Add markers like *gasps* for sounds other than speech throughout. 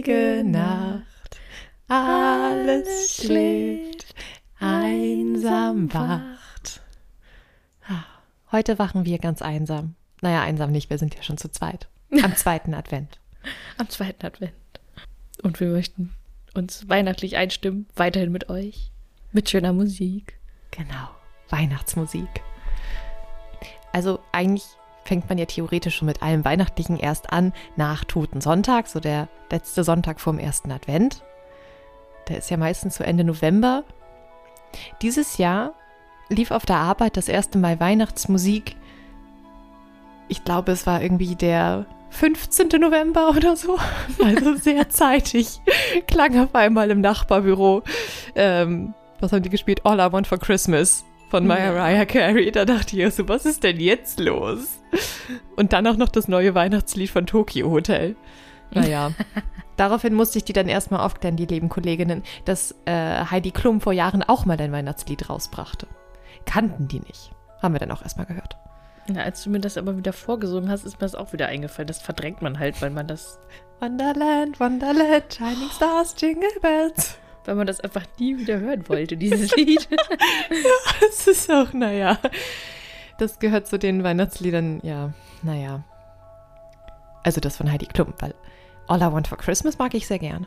heilige Nacht, alles schläft, einsam wacht. Ah, Heute wachen wir ganz einsam. Naja, einsam nicht, wir sind ja schon zu zweit. Am *laughs* zweiten Advent. Am zweiten Advent. Und wir möchten uns weihnachtlich einstimmen, weiterhin mit euch, mit schöner Musik. Genau, Weihnachtsmusik. Also eigentlich fängt man ja theoretisch schon mit allem Weihnachtlichen erst an, nach Toten Sonntag, so der letzte Sonntag vorm ersten Advent. Der ist ja meistens so Ende November. Dieses Jahr lief auf der Arbeit das erste Mal Weihnachtsmusik. Ich glaube, es war irgendwie der 15. November oder so. *laughs* Also sehr zeitig. Klang auf einmal im Nachbarbüro. Ähm, was haben die gespielt? All I Want for Christmas von Mariah Carey. Da dachte ich so, was ist denn jetzt los? Und dann auch noch das neue Weihnachtslied von Tokyo Hotel. Naja. *laughs* Daraufhin musste ich die dann erstmal aufklären, die lieben Kolleginnen, dass äh, Heidi Klum vor Jahren auch mal ein Weihnachtslied rausbrachte. Kannten die nicht. Haben wir dann auch erstmal gehört. Ja, als du mir das aber wieder vorgesungen hast, ist mir das auch wieder eingefallen. Das verdrängt man halt, weil man das, Wonderland, Wonderland, Shining Stars, Jingle Bells. Weil man das einfach nie wieder hören wollte, dieses *laughs* Lied. Das ist auch, naja. Das gehört zu den Weihnachtsliedern, ja, naja. Also das von Heidi Klum, weil All I Want for Christmas mag ich sehr gerne.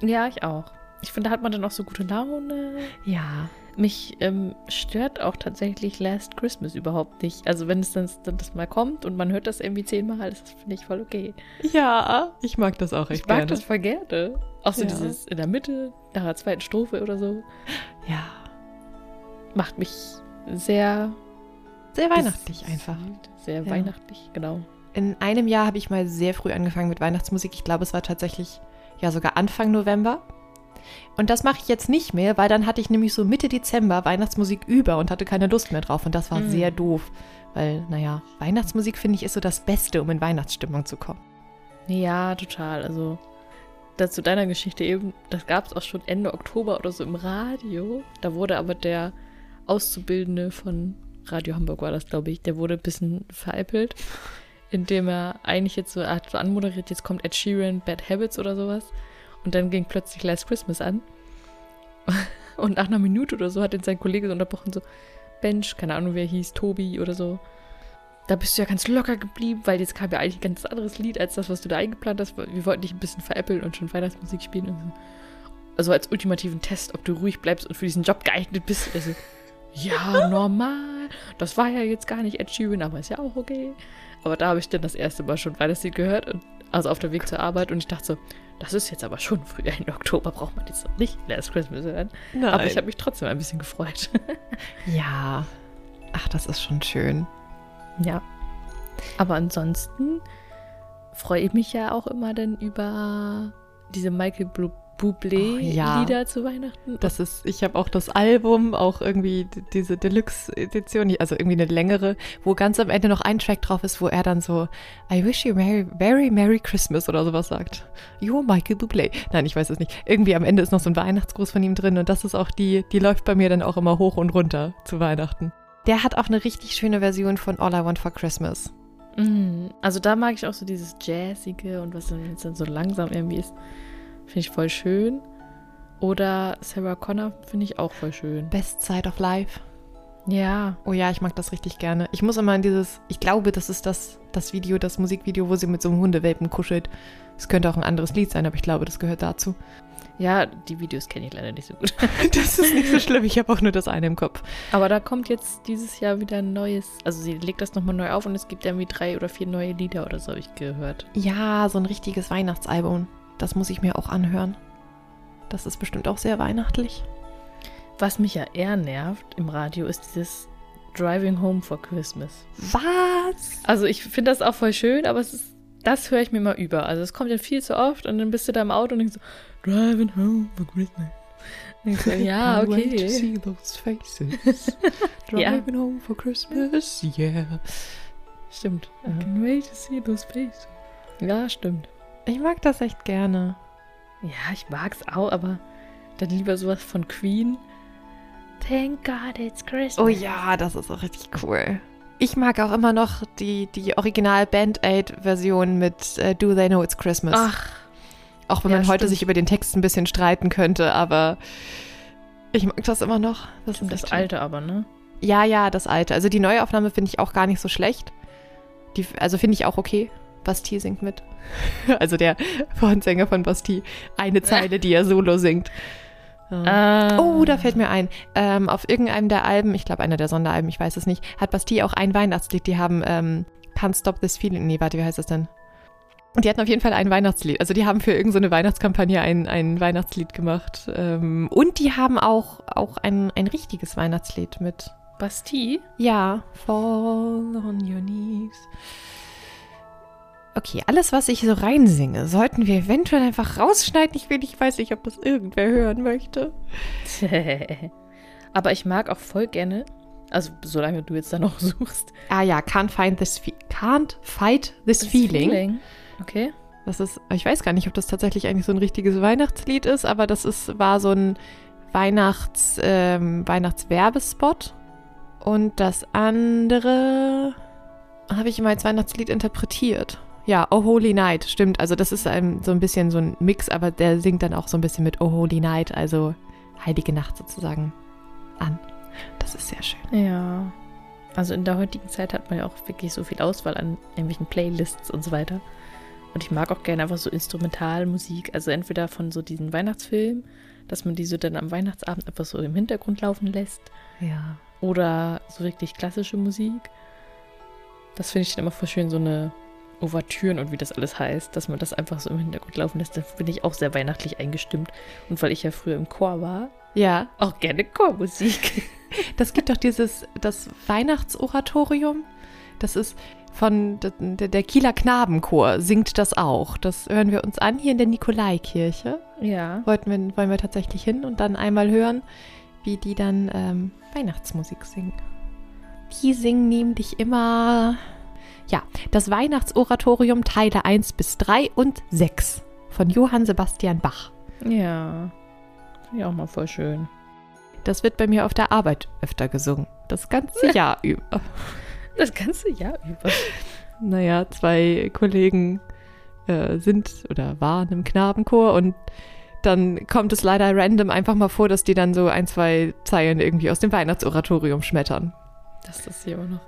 ja, ich auch. Ich finde, da hat man dann auch so gute Laune. Ja. Mich ähm, stört auch tatsächlich Last Christmas überhaupt nicht. Also wenn es dann, dann das mal kommt und man hört das irgendwie zehnmal, das finde ich voll okay. Ja, ich mag das auch echt Ich mag gerne. das voll gerne. Auch so Ja. dieses in der Mitte, nach der zweiten Strophe oder so. Ja, Macht mich sehr sehr weihnachtlich einfach. Sehr Ja. weihnachtlich, genau. In einem Jahr habe ich mal sehr früh angefangen mit Weihnachtsmusik. Ich glaube, es war tatsächlich ja sogar Anfang November. Und das mache ich jetzt nicht mehr, weil dann hatte ich nämlich so Mitte Dezember Weihnachtsmusik über und hatte keine Lust mehr drauf. Und das war Mm. sehr doof. Weil, naja, Weihnachtsmusik finde ich ist so das Beste, um in Weihnachtsstimmung zu kommen. Ja, total. Also zu deiner Geschichte eben, das gab es auch schon Ende Oktober oder so im Radio. Da wurde aber der Auszubildende von Radio Hamburg war das, glaube ich, der wurde ein bisschen veräppelt, indem er eigentlich jetzt so, hat so anmoderiert, jetzt kommt Ed Sheeran, Bad Habits oder sowas. Und dann ging plötzlich Last Christmas an. *laughs* Und nach einer Minute oder so hat ihn sein Kollege so unterbrochen, so, Bench, keine Ahnung, wer hieß, Tobi oder so. Da bist du ja ganz locker geblieben, weil jetzt kam ja eigentlich ein ganz anderes Lied als das, was du da eingeplant hast. Wir wollten dich ein bisschen veräppeln und schon Weihnachtsmusik spielen. Und so. Also als ultimativen Test, ob du ruhig bleibst und für diesen Job geeignet bist. Also, ja, *laughs* normal. Das war ja jetzt gar nicht Ed Sheeran, aber ist ja auch okay. Aber da habe ich dann das erste Mal schon Weihnachtslied gehört. Und, also auf dem Weg zur Arbeit. Und ich dachte so, das ist jetzt aber schon früh Ende Oktober, braucht man jetzt noch nicht Last Christmas hören. Nein. Aber ich habe mich trotzdem ein bisschen gefreut. *laughs* ja. Ach, das ist schon schön. Ja. Aber ansonsten freue ich mich ja auch immer dann über diese Michael Blu- Bublé Oh, ja. Lieder zu Weihnachten. Das ist, ich habe auch das Album, auch irgendwie diese Deluxe-Edition, also irgendwie eine längere, wo ganz am Ende noch ein Track drauf ist, wo er dann so I wish you merry, very Merry Christmas oder sowas sagt. You're Michael Bublé. Nein, ich weiß es nicht. Irgendwie am Ende ist noch so ein Weihnachtsgruß von ihm drin und das ist auch die, die läuft bei mir dann auch immer hoch und runter zu Weihnachten. Der hat auch eine richtig schöne Version von All I Want for Christmas. Mhm. Also da mag ich auch so dieses Jazzige und was dann jetzt dann so langsam irgendwie ist. Finde ich voll schön. Oder Sarah Connor finde ich auch voll schön. Best Side of Life. Ja. Oh ja, ich mag das richtig gerne. Ich muss immer an dieses, ich glaube, das ist das, das Video, das Musikvideo, wo sie mit so einem Hundewelpen kuschelt. Es könnte auch ein anderes Lied sein, aber ich glaube, das gehört dazu. Ja, die Videos kenne ich leider nicht so gut. *laughs* Das ist nicht so schlimm, ich habe auch nur das eine im Kopf. Aber da kommt jetzt dieses Jahr wieder ein neues. Also sie legt das nochmal neu auf und es gibt irgendwie drei oder vier neue Lieder oder so, habe ich gehört. Ja, so ein richtiges Weihnachtsalbum. Das muss ich mir auch anhören. Das ist bestimmt auch sehr weihnachtlich. Was mich ja eher nervt im Radio ist dieses Driving Home for Christmas. Was? Also ich finde das auch voll schön, aber es ist, das höre ich mir mal über. Also es kommt ja viel zu oft und dann bist du da im Auto und denkst so, Driving Home for Christmas. So, *laughs* ja, Can't wait to okay. see those faces. *laughs* Ja. Driving home for Christmas, yeah. Stimmt. I Ja. can wait to see those faces. Ja, stimmt. Ich mag das echt gerne. Ja, ich mag's auch, aber dann lieber sowas von Queen. Thank God it's Christmas. Oh ja, das ist auch richtig cool. Ich mag auch immer noch die, die Original Band Aid Version mit äh, Do They Know It's Christmas. Ach, auch wenn ja, man heute stimmt. sich über den Text ein bisschen streiten könnte, aber ich mag das immer noch. Das ist das echt schön. alte aber, ne? Ja, ja, das alte. Also die Neuaufnahme finde ich auch gar nicht so schlecht. Die, also finde ich auch okay. Bastille singt mit. *laughs* Also der Frontsänger von Bastille. Eine Zeile, die er solo singt. Ah. Oh, da fällt mir ein. Ähm, auf irgendeinem der Alben, ich glaube einer der Sonderalben, ich weiß es nicht, hat Bastille auch ein Weihnachtslied. Die haben ähm, Can't Stop This Feeling. Nee, warte, wie heißt das denn? Und die hatten auf jeden Fall ein Weihnachtslied. Also die haben für irgendeine so eine Weihnachtskampagne ein, ein Weihnachtslied gemacht. Ähm, und die haben auch, auch ein, ein richtiges Weihnachtslied mit. Bastille? Ja, fall on your knees. Okay, alles, was ich so reinsinge, sollten wir eventuell einfach rausschneiden. Ich will, ich weiß nicht, ob das irgendwer hören möchte. *laughs* aber ich mag auch voll gerne, also solange du jetzt da noch *laughs* suchst. Ah ja, can't find this can't fight this das feeling. Okay. Das ist, ich weiß gar nicht, ob das tatsächlich eigentlich so ein richtiges Weihnachtslied ist, aber das ist, war so ein Weihnachts, ähm, Weihnachtswerbespot. Und das andere habe ich immer als Weihnachtslied interpretiert. Ja, Oh Holy Night, stimmt. Also das ist ein, so ein bisschen so ein Mix, aber der singt dann auch so ein bisschen mit Oh Holy Night, also Heilige Nacht sozusagen an. Das ist sehr schön. Ja. Also in der heutigen Zeit hat man ja auch wirklich so viel Auswahl an irgendwelchen Playlists und so weiter. Und ich mag auch gerne einfach so Instrumentalmusik. Also entweder von so diesen Weihnachtsfilmen, dass man die so dann am Weihnachtsabend einfach so im Hintergrund laufen lässt. Ja. Oder so wirklich klassische Musik. Das finde ich dann immer voll schön, so eine Ouvertüren und wie das alles heißt, dass man das einfach so im Hintergrund laufen lässt. Da bin ich auch sehr weihnachtlich eingestimmt. Und weil ich ja früher im Chor war, Ja, auch gerne Chormusik. *laughs* Das gibt doch dieses, das Weihnachtsoratorium. Das ist von der, der Kieler Knabenchor, singt das auch. Das hören wir uns an hier in der Nikolaikirche. ja. Wollten wir, wollen wir tatsächlich hin und dann einmal hören, wie die dann ähm, Weihnachtsmusik singen. Die singen nämlich immer, ja, das Weihnachtsoratorium Teile 1 bis 3 und 6 von Johann Sebastian Bach. Ja. Finde ich auch mal voll schön. Das wird bei mir auf der Arbeit öfter gesungen. Das ganze Jahr über. *laughs* Das ganze Jahr über. Naja, zwei Kollegen äh, sind oder waren im Knabenchor und dann kommt es leider random einfach mal vor, dass die dann so ein, zwei Zeilen irgendwie aus dem Weihnachtsoratorium schmettern. Das hier auch noch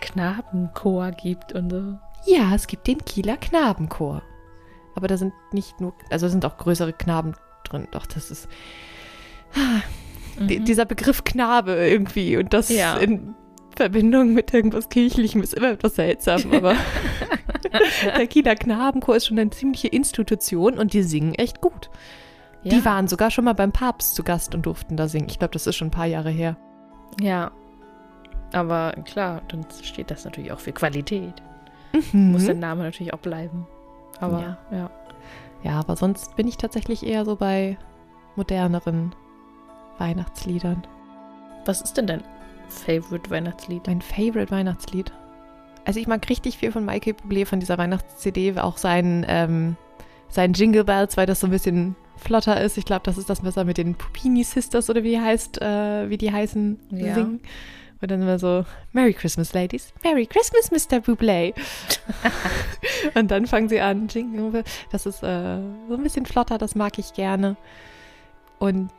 Knabenchor gibt und so. Ja, es gibt den Kieler Knabenchor. Aber da sind nicht nur, also sind auch größere Knaben drin. Doch, das ist die, Mhm. dieser Begriff Knabe irgendwie und das Ja. in Verbindung mit irgendwas Kirchlichem ist immer etwas seltsam, aber *laughs* der Kieler Knabenchor ist schon eine ziemliche Institution und die singen echt gut. ja. Die waren sogar schon mal beim Papst zu Gast und durften da singen. Ich glaube, das ist schon ein paar Jahre her. Ja. Aber klar, dann steht das natürlich auch für Qualität. Mhm. Muss der Name natürlich auch bleiben. Aber Ja. ja. Ja, aber sonst bin ich tatsächlich eher so bei moderneren Weihnachtsliedern. Was ist denn dein Favorite Weihnachtslied? Mein Favorite Weihnachtslied. Also ich mag richtig viel von Michael Bublé von dieser Weihnachts-CD, auch sein, ähm, sein Jingle Bells, weil das so ein bisschen flotter ist. Ich glaube, das ist das, was er mit den Pupini Sisters oder wie die heißt, äh, wie die heißen, Ja. singen. Und dann immer so, Merry Christmas, Ladies. Merry Christmas, Mr. Bublé. *laughs* Und dann fangen sie an. Das ist äh, so ein bisschen flotter, das mag ich gerne. Und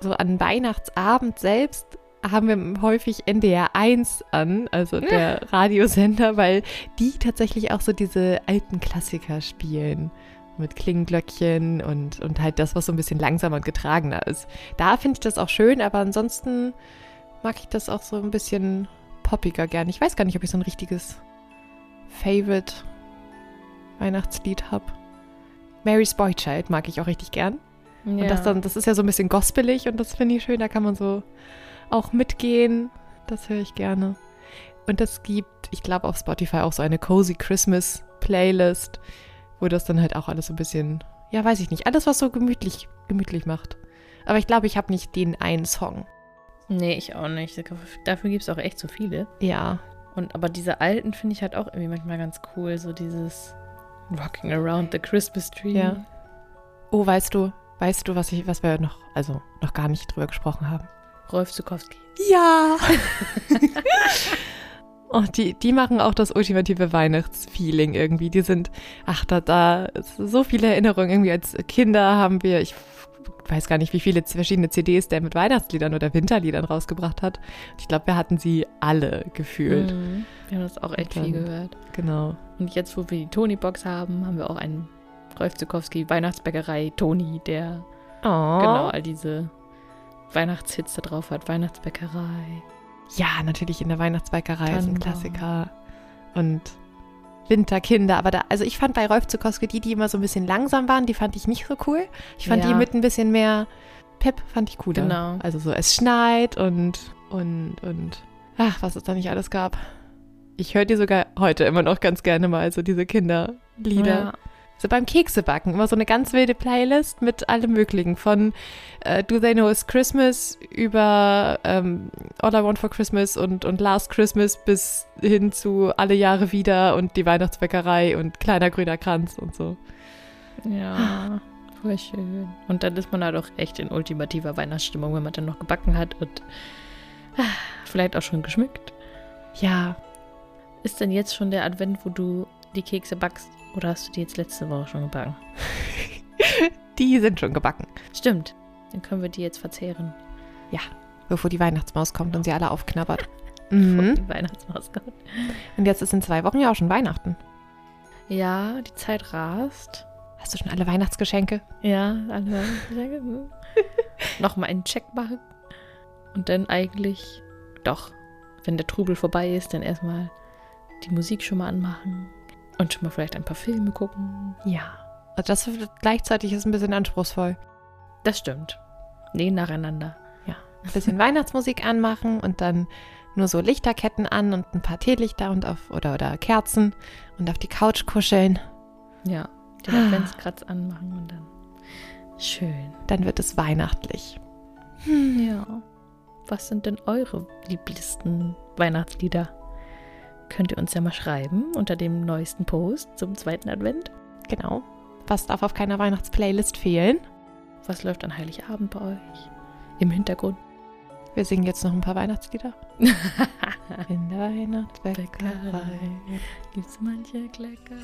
so an Weihnachtsabend selbst haben wir häufig NDR 1 an, also der Radiosender, weil die tatsächlich auch so diese alten Klassiker spielen. Mit Klingenglöckchen und, und halt das, was so ein bisschen langsamer und getragener ist. Da finde ich das auch schön, aber ansonsten mag ich das auch so ein bisschen poppiger gern. Ich weiß gar nicht, ob ich so ein richtiges Favorite Weihnachtslied habe. Mary's Boy Child mag ich auch richtig gern. Ja. Und das, dann, das ist ja so ein bisschen gospelig und das finde ich schön. Da kann man so auch mitgehen. Das höre ich gerne. Und es gibt, ich glaube, auf Spotify auch so eine Cozy Christmas Playlist, wo das dann halt auch alles so ein bisschen, ja, weiß ich nicht, alles, was so gemütlich, gemütlich macht. Aber ich glaube, ich habe nicht den einen Song. Nee, ich auch nicht. Dafür gibt es auch echt so viele. Ja. Und aber diese alten finde ich halt auch irgendwie manchmal ganz cool. So dieses Rocking Around the Christmas Tree. Ja. Oh, weißt du, weißt du, was ich, was wir noch, also noch gar nicht drüber gesprochen haben? Rolf Zukowski. Ja. *laughs* Oh, die, die machen auch das ultimative Weihnachtsfeeling irgendwie. Die sind, ach, da, da, so viele Erinnerungen. Irgendwie als Kinder haben wir, ich weiß gar nicht, wie viele verschiedene CDs der mit Weihnachtsliedern oder Winterliedern rausgebracht hat. Ich glaube, wir hatten sie alle gefühlt. Mhm. Wir haben das auch echt Und viel dann- gehört. Genau. Und jetzt, wo wir die Tony-Box haben, haben wir auch einen Rolf Zukowski Weihnachtsbäckerei Toni, der Oh. genau all diese Weihnachtshits da drauf hat. Weihnachtsbäckerei. Ja, natürlich in der Weihnachtsbäckerei ist ein Tannenbaum. Klassiker. Und Winterkinder. Aber da, also ich fand bei Rolf Zukowski die, die immer so ein bisschen langsam waren, die fand ich nicht so cool. Ich fand Ja. die mit ein bisschen mehr Pep, fand ich cooler. Genau. Also so, es schneit und, und, und, ach, was es da nicht alles gab. Ich höre die sogar heute immer noch ganz gerne mal, so diese Kinderlieder. Ja. So beim Keksebacken, immer so eine ganz wilde Playlist mit allem Möglichen. Von äh, Do They Know It's Christmas über ähm, All I Want for Christmas und, und Last Christmas bis hin zu Alle Jahre wieder und die Weihnachtsbäckerei und Kleiner grüner Kranz und so. Ja, *gasps* voll schön. Und dann ist man halt auch echt in ultimativer Weihnachtsstimmung, wenn man dann noch gebacken hat und ah, vielleicht auch schon geschmückt. Ja, Ist denn jetzt schon der Advent, wo du die Kekse backst? Oder hast du die jetzt letzte Woche schon gebacken? *laughs* die sind schon gebacken, Stimmt. Dann können wir die jetzt verzehren. bevor die Weihnachtsmaus kommt und sie alle aufknabbert. *laughs* bevor Mhm. Die Weihnachtsmaus kommt. Und jetzt ist in zwei Wochen ja auch schon Weihnachten. Ja, die Zeit rast. Hast du schon alle Weihnachtsgeschenke? Ja, alle. *laughs* Nochmal einen Check machen. Und dann eigentlich, doch, wenn der Trubel vorbei ist, dann erstmal die Musik schon mal anmachen. Und schon mal vielleicht ein paar Filme gucken. Ja. Also das gleichzeitig ist ein bisschen anspruchsvoll. Das stimmt. Nee, nacheinander. Ein bisschen *laughs* Weihnachtsmusik anmachen und dann nur so Lichterketten an und ein paar Teelichter und auf oder oder Kerzen und auf die Couch kuscheln. Ja, den Ah. Adventskratz anmachen und dann. Schön. Dann wird es weihnachtlich. Ja. Was sind denn eure lieblichsten Weihnachtslieder? Könnt ihr uns ja mal schreiben unter dem neuesten Post zum zweiten Advent. Genau. Was darf auf keiner Weihnachtsplaylist fehlen? Was läuft an Heiligabend bei euch? Im Hintergrund. Wir singen jetzt noch ein paar Weihnachtslieder. *laughs* In der Weihnachtsbäckerei. Gibt's manche Klecker?